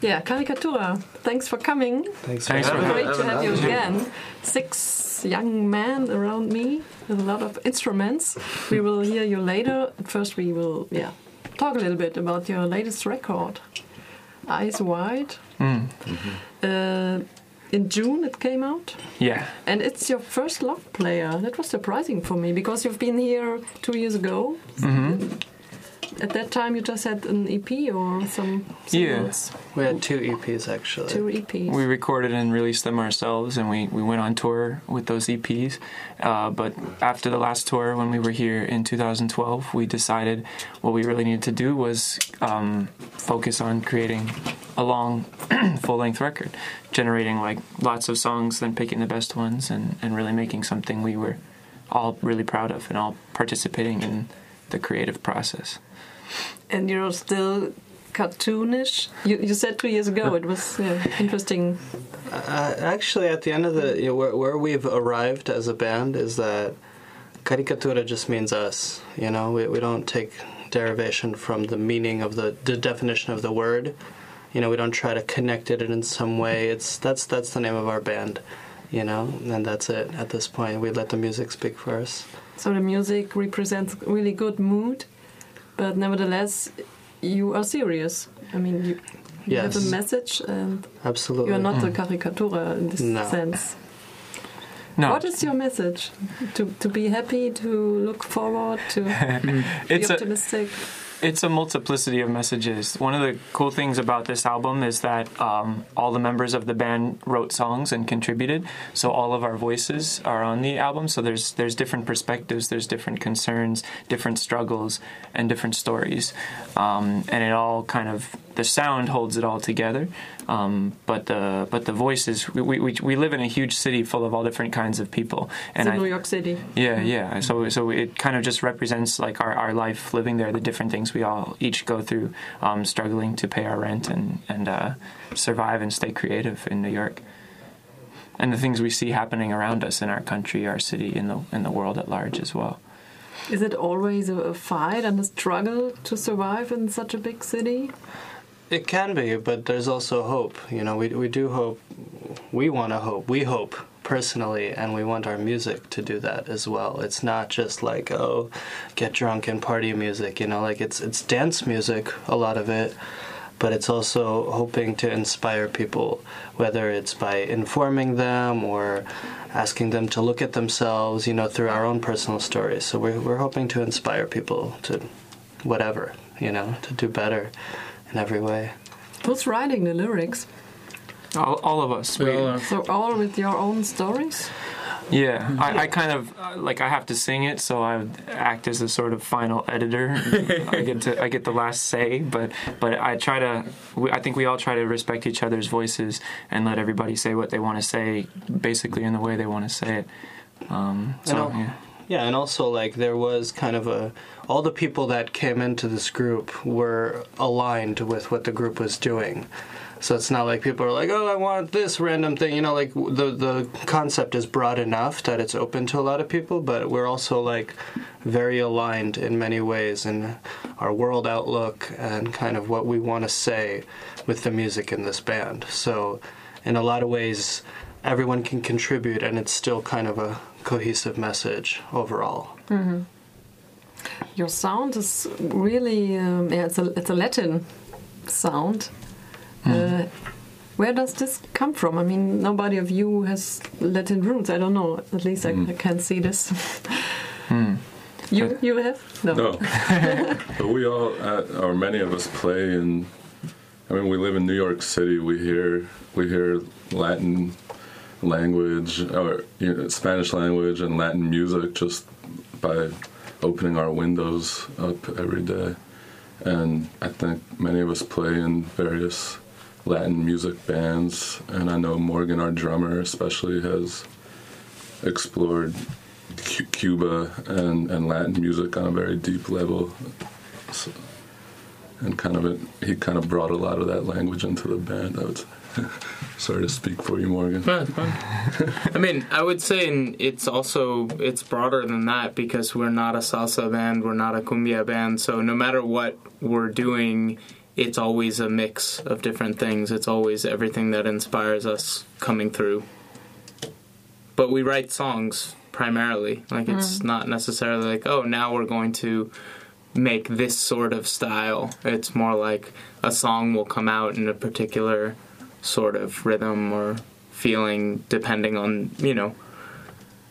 Yeah, Karikatura. Thanks for coming. Thanks, Thanks for having Great to have you again. Six young men around me with a lot of instruments. We will hear you later. First, we will yeah talk a little bit about your latest record, Eyes Wide. Mm. Uh, in June it came out, Yeah. and it's your first love player. That was surprising for me because you've been here two years ago. hmm At that time, you just had an EP or some Yeah. We had two EPs actually. Two E EPs. We recorded and released them ourselves, and we, we went on tour with those EPs. Uh, but after the last tour, when we were here in 2012, we decided what we really needed to do was um, focus on creating a long, full length record, generating like lots of songs, then picking the best ones, and, and really making something we were all really proud of and all participating in the creative process. And you're still cartoonish. You, you said two years ago it was yeah, interesting. Uh, actually, at the end of the you know, where, where we've arrived as a band is that Karikatura just means us. You know, we we don't take derivation from the meaning of the the definition of the word. You know, we don't try to connect it in some way. It's that's that's the name of our band. You know, and that's it. At this point, we let the music speak for us. So the music represents really good mood, but nevertheless, you are serious. I mean, you, you Yes. have a message, and Absolutely. you are not a mm. caricatura in this No. sense. No, What is your message? To to be happy, to look forward, to be it's a optimistic. It's a multiplicity of messages. One of the cool things about this album is that um, all the members of the band wrote songs and contributed. So all of our voices are on the album. So there's there's different perspectives, there's different concerns, different struggles, and different stories, um, and it all kind of the sound holds it all together. Um, but the but the voices we, we we live in a huge city full of all different kinds of people, It's and in I, New York City. yeah, yeah. So so it kind of just represents like our, our life living there, the different things we all each go through, um, struggling to pay our rent and and uh, survive and stay creative in New York, and the things we see happening around us in our country, our city, in the in the world at large as well. Is it always a fight and a struggle to survive in such a big city? It can be, but there's also hope. You know, we we do hope. We want to hope. We hope personally, and we want our music to do that as well. It's not just like oh, get drunk and party music. You know, like it's it's dance music, a lot of it, but it's also hoping to inspire people, whether it's by informing them or asking them to look at themselves. You know, through our own personal stories. So we're we're hoping to inspire people to whatever. You know, to do better in every way. Who's writing the lyrics? All, all of us. we- Well, uh, So all with your own stories? yeah, I, I kind of uh, like I have to sing it, so I act as a sort of final editor. I get to I get the last say, but but I try to. We, I think we all try to respect each other's voices and let everybody say what they want to say, basically in the way they want to say it. Um, so know. yeah. Yeah, and also like there was kind of a all the people that came into this group were aligned with what the group was doing. So it's not like people are like, "Oh, I want this random thing." You know, like the the concept is broad enough that it's open to a lot of people, but we're also like very aligned in many ways in our world outlook and kind of what we want to say with the music in this band. So in a lot of ways everyone can contribute and it's still kind of a cohesive message overall. Your sound is really um, yeah, it's a it's a Latin sound. Uh, where does this come from? I mean, nobody of you has Latin roots. I don't know. At least I, I can't see this. You you have no. No, but we all, uh, or many of us, play in. I mean, we live in New York City. We hear we hear Latin language or you know, Spanish language and Latin music just by opening our windows up every day. And I think many of us play in various Latin music bands. And I know Morgan, our drummer, especially, has explored Cu- Cuba and, and Latin music on a very deep level. So, and kind of it, he kind of brought a lot of that language into the band. I would say. Sorry to speak for you, Morgan. No, it's fine. I mean, I would say and it's also it's broader than that because we're not a salsa band, we're not a cumbia band. So no matter what we're doing it's always a mix of different things. It's always everything that inspires us coming through. But we write songs primarily. Like it's mm. not necessarily like, oh, now we're going to make this sort of style. It's more like a song will come out in a particular sort of rhythm or feeling depending on, you know,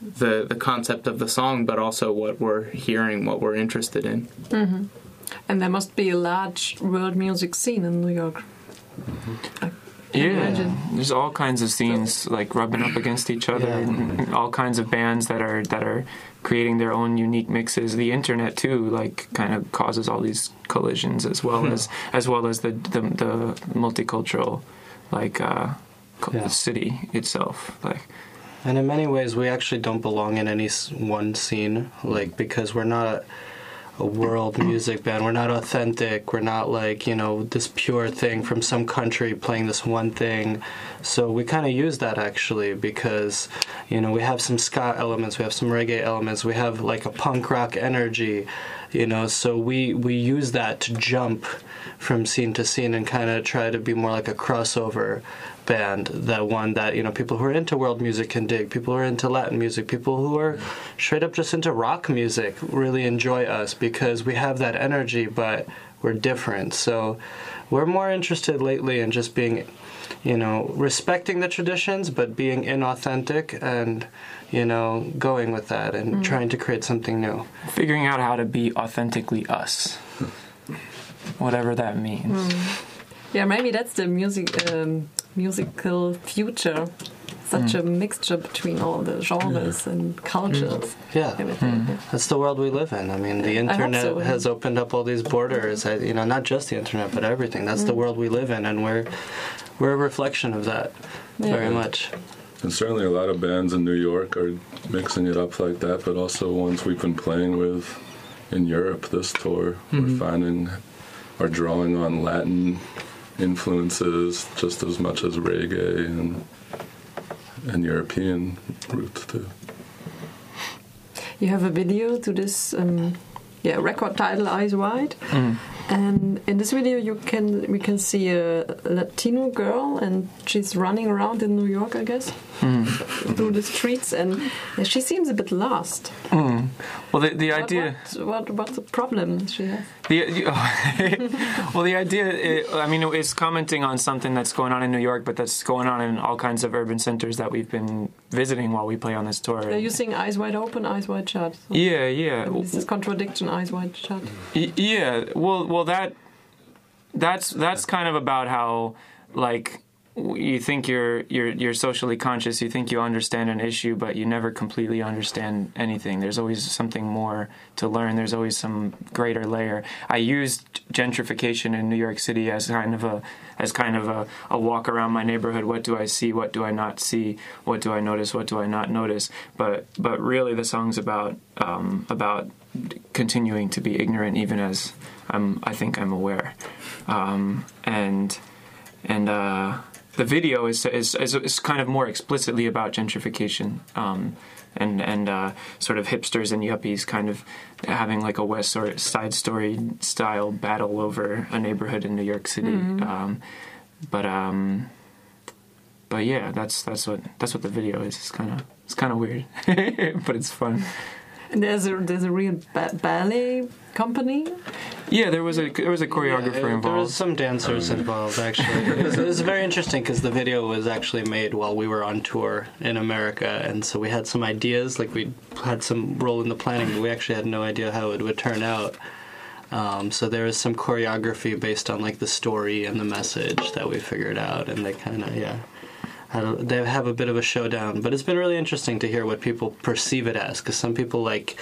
the the concept of the song but also what we're hearing, what we're interested in. Mm-hmm. And there must be a large world music scene in New York. Mm-hmm. Yeah, imagine. there's all kinds of scenes like rubbing up against each other, Yeah. and all kinds of bands that are that are creating their own unique mixes. The internet too, like, kind of causes all these collisions as well as as well as the the, the multicultural, like, uh, Yeah. city itself. Like, And in many ways, we actually don't belong in any one scene, like because we're not a world music band. We're not authentic. We're not like you know this pure thing from some country playing this one thing. So we kind of use that actually because you know we have some ska elements, we have some reggae elements, we have like a punk rock energy, you know. So we we use that to jump from scene to scene and kind of try to be more like a crossover band that one that you know people who are into world music can dig people who are into latin music people who are straight up just into rock music really enjoy us because we have that energy but we're different so we're more interested lately in just being you know respecting the traditions but being inauthentic and you know going with that and hmm. trying to create something new figuring out how to be authentically us, whatever that means. Hmm. Yeah, maybe that's the music um, musical future. Such hmm. a mixture between all the genres and cultures. yeah Everything. yeah. That's the world we live in. I mean, the internet so, yeah. has opened up all these borders. I, you know, not just the internet, but everything. That's the world we live in, and we're we're a reflection of that Yeah. very much. And certainly a lot of bands in New York are mixing it up like that, but also ones we've been playing with in Europe this tour. We're finding are drawing on Latin influences just as much as reggae and and European roots too. You have a video to this um, yeah record title Eyes Wide, and in this video you can we can see a Latino girl and she's running around in New York, I guess, through the streets, and she seems a bit lost. Mm. Well, the, the idea. What, what what's the problem she has? The, the- oh, well, the idea, i I mean, it's commenting on something that's going on in New York, but that's going on in all kinds of urban centers that we've been visiting while we play on this tour. They're using Eyes Wide Open, Eyes Wide Shut. So yeah, yeah, This is contradiction. Eyes Wide Shut. Yeah. Well, well, that that's that's kind of about how like you think you're you're you're socially conscious. You think you understand an issue, but you never completely understand anything. There's always something more to learn. There's always some greater layer. I used gentrification in New York City as kind of a as kind of a, a walk around my neighborhood. What do I see? What do I not see? What do I notice? What do I not notice? But but really, the song's about um, about continuing to be ignorant, even as I'm. I think I'm aware, um, and and uh, the video is, is is is kind of more explicitly about gentrification. Um, and and uh, sort of hipsters and yuppies kind of having like a West or Side Story style battle over a neighborhood in New York City. Um, but um, but yeah, that's that's what that's what the video is. It's kind of it's kind of weird, but it's fun. And there's a there's a real ba- ballet company. Yeah, there was a there was a choreographer Yeah, There was involved. some dancers involved, actually. it, was, it was very interesting because the video was actually made while we were on tour in America, and so we had some ideas. Like we had some role in the planning, but we actually had no idea how it would turn out. Um, so there was some choreography based on like the story and the message that we figured out, and they kind of yeah. Had They have a bit of a showdown, but it's been really interesting to hear what people perceive it as. Because some people like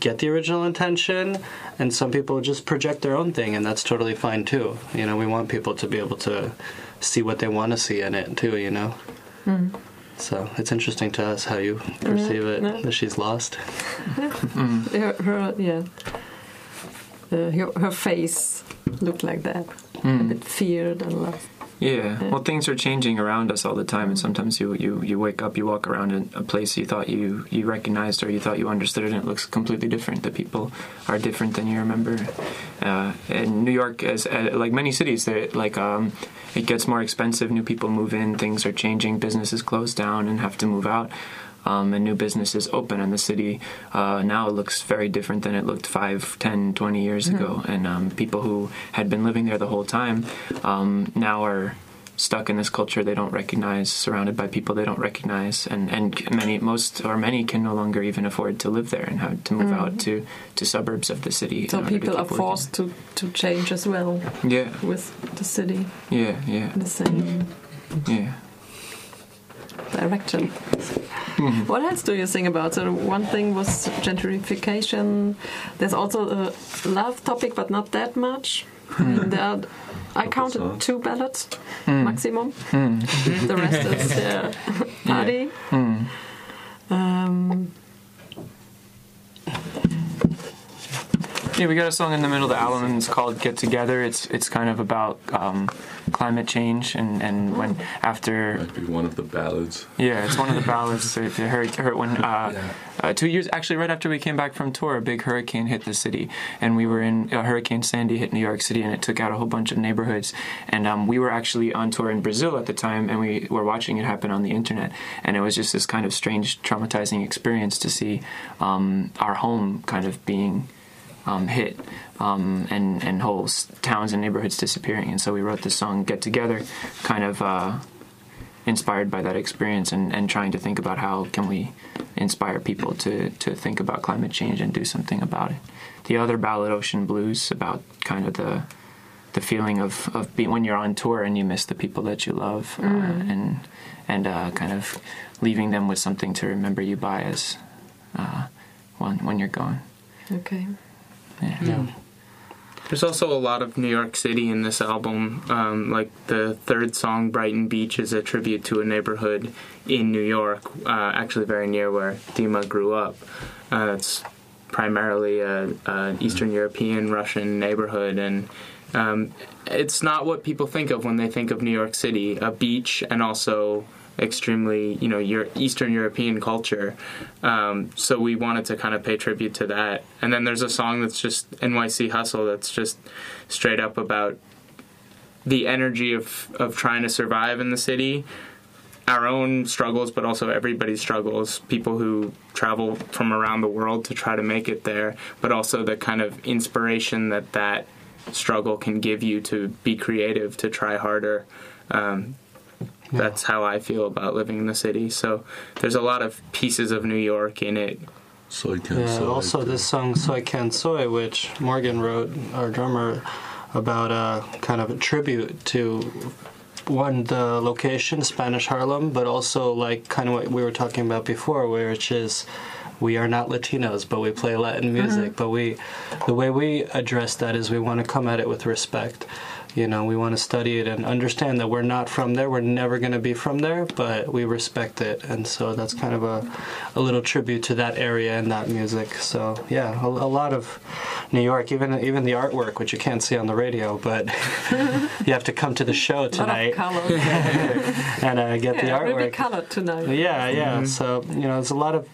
get the original intention and some people just project their own thing and that's totally fine too you know we want people to be able to see what they want to see in it too you know so it's interesting to us how you perceive it yeah. that she's lost Her, her yeah. Uh, her, her face looked like that, a Mm. bit feared and lost. Yeah. Well, things are changing around us all the time, and sometimes you, you, you wake up, you walk around in a place you thought you, you recognized or you thought you understood and it looks completely different. The people are different than you remember. Uh, and New York, as uh, like many cities, they like um, it gets more expensive. New people move in, things are changing, businesses close down and have to move out. Um, and new businesses open and the city uh, now looks very different than it looked 5 10 20 years ago. And um, people who had been living there the whole time um, now are stuck in this culture they don't recognize surrounded by people they don't recognize. And, and many most or many can no longer even afford to live there and have to move out to, to suburbs of the city So people are working. forced to, to change as well yeah. with the city. Yeah yeah. The same. Yeah direction. Mm-hmm. What else do you think about? So one thing was gentrification. There's also a love topic, but not that much. I there are, I counted songs. two ballads hmm. maximum. Hmm. the rest is yeah, party. Um, Yeah, we got a song in the middle of the album, and it's called "Get Together." It's it's kind of about um, climate change, and, and when after Might be one of the ballads. yeah, it's one of the ballads. that that hurt, hurt when uh, uh, two years actually right after we came back from tour, a big hurricane hit the city, and we were in uh, Hurricane Sandy hit New York City, and it took out a whole bunch of neighborhoods. And um, we were actually on tour in Brazil at the time, and we were watching it happen on the internet, and it was just this kind of strange, traumatizing experience to see um, our home kind of being um, hit um, and and whole towns and neighborhoods disappearing. And so we wrote this song "Get Together," kind of uh, inspired by that experience, and, and trying to think about how can we inspire people to to think about climate change and do something about it. The other ballad, "Ocean Blues," about kind of the the feeling of of being when you're on tour and you miss the people that you love, uh, and and uh, kind of leaving them with something to remember you by as uh, when when you're gone. okay. Yeah. There's also a lot of New York City in this album. Um, like the third song, Brighton Beach, is a tribute to a neighborhood in New York, uh, actually very near where Dima grew up. Uh, it's primarily a, a Eastern European Russian neighborhood, and um, it's not what people think of when they think of New York City. A beach and also extremely, you know, your Eastern European culture. Um, so we wanted to kind of pay tribute to that. And then there's a song that's just NYC Hustle that's just straight up about the energy of, of trying to survive in the city, our own struggles, but also everybody's struggles, people who travel from around the world to try to make it there, but also the kind of inspiration that that struggle can give you to be creative, to try harder. Um, That's how I feel about living in the city. So there's a lot of pieces of New York in it. Soy can Yeah, soy. also this uh, song Soy Can Soy, which Morgan wrote, our drummer, about a kind of a tribute to one the location, Spanish Harlem, but also like kind of what we were talking about before, which is we are not Latinos, but we play Latin music. Mm-hmm. But we, the way we address that is we want to come at it with respect. You know, we want to study it and understand that we're not from there. We're never going to be from there, but we respect it, and so that's kind of a, a little tribute to that area and that music. So yeah, a, a lot of New York, even even the artwork, which you can't see on the radio, but you have to come to the show A lot of tonight and uh, get the yeah, it will be artwork. colored tonight. Yeah, yeah. So you know, it's a lot of.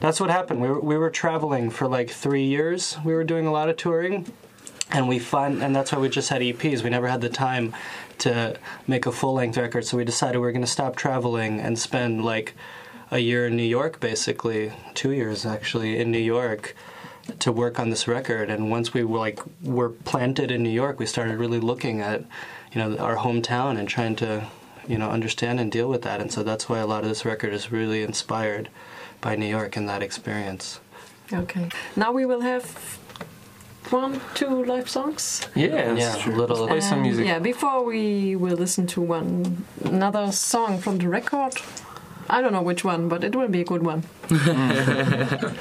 That's what happened. We were, we were traveling for like three years. We were doing a lot of touring, and we find, and that's why we just had EPs. We never had the time to make a full length record. So we decided we were going to stop traveling and spend like a year in New York, basically two years actually in New York to work on this record. And once we were like were planted in New York, we started really looking at you know our hometown and trying to you know understand and deal with that. And so that's why a lot of this record is really inspired by New York and that experience. Okay. Now we will have one, two live songs. Yeah, yeah, that's true. a little- play some music. Yeah, before we will listen to one another song from the record. I don't know which one, but it will be a good one.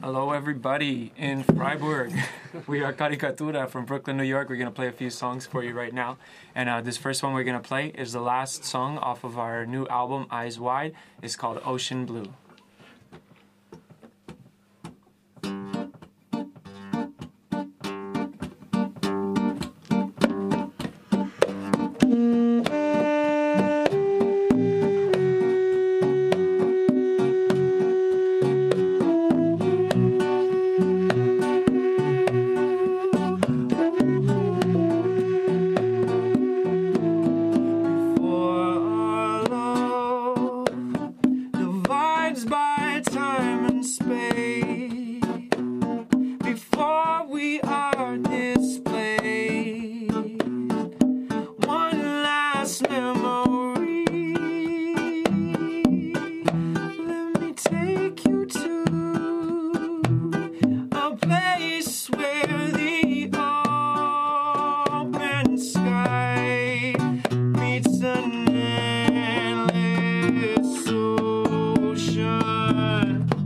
Hello, everybody in Freiburg. we are Karikatura from Brooklyn, New York. We're going to play a few songs for you right now. And uh, this first one we're going to play is the last song off of our new album, Eyes Wide. It's called Ocean Blue. Bye.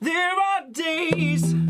There are days.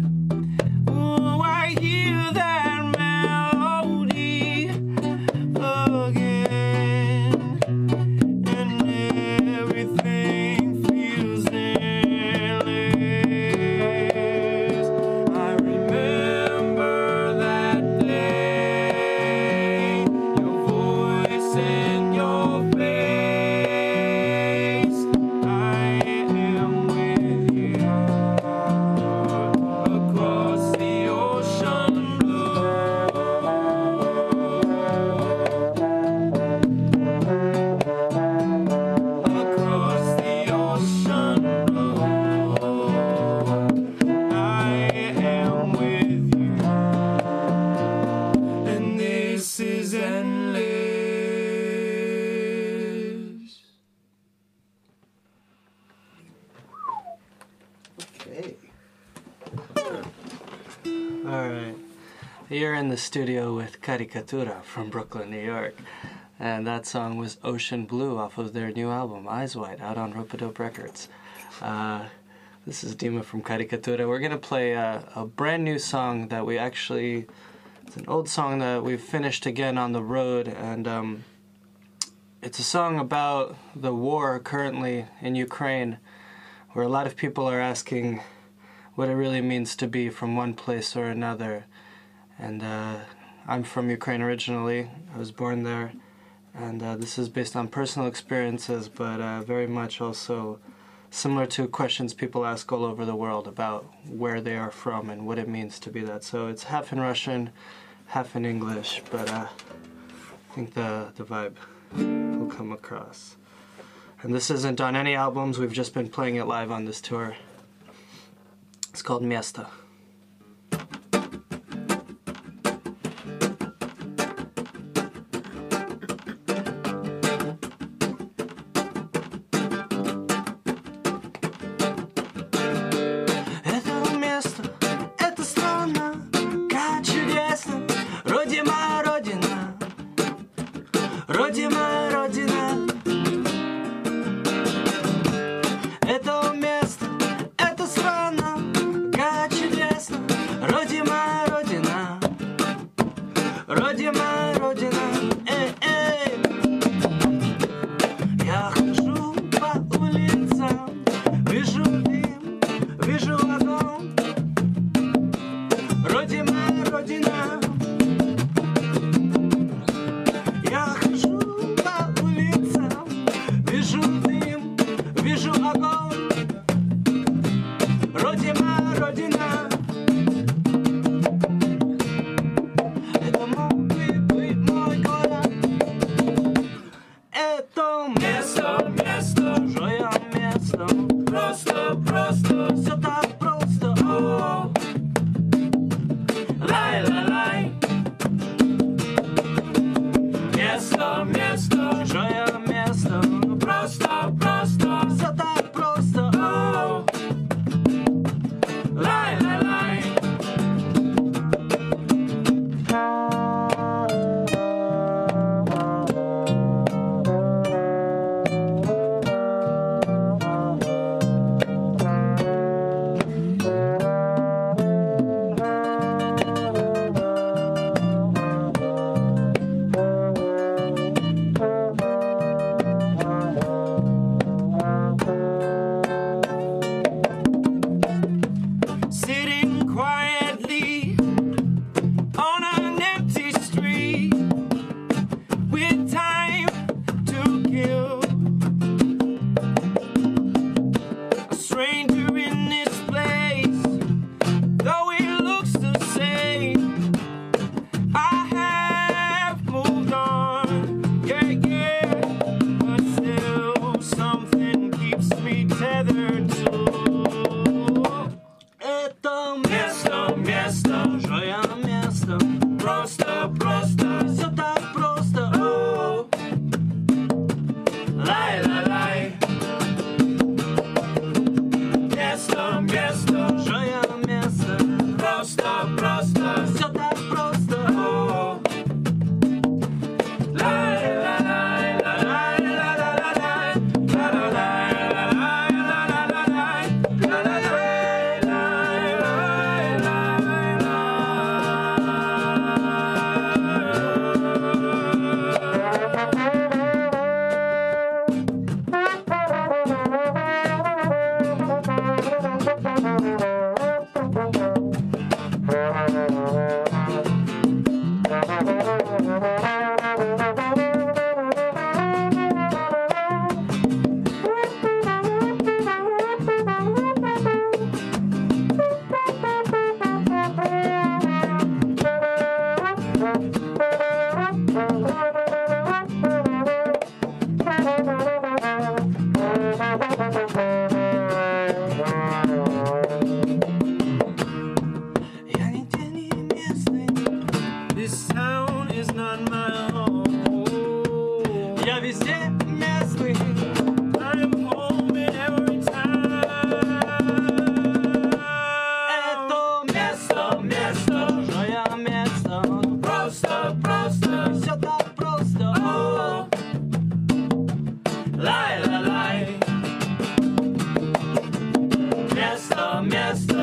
In the studio with Karikatura from Brooklyn, New York. And that song was Ocean Blue off of their new album, Eyes Wide, out on Ropeadope Records. Uh, this is Dima from Karikatura. We're going to play a, a brand new song that we actually. It's an old song that we've finished again on the road. And um, it's a song about the war currently in Ukraine, where a lot of people are asking what it really means to be from one place or another. And uh, I'm from Ukraine originally. I was born there. And uh, this is based on personal experiences, but uh, very much also similar to questions people ask all over the world about where they are from and what it means to be that. So it's half in Russian, half in English, but uh, I think the, the vibe will come across. And this isn't on any albums, we've just been playing it live on this tour. It's called Miesta. Моя Родина, Родимая место.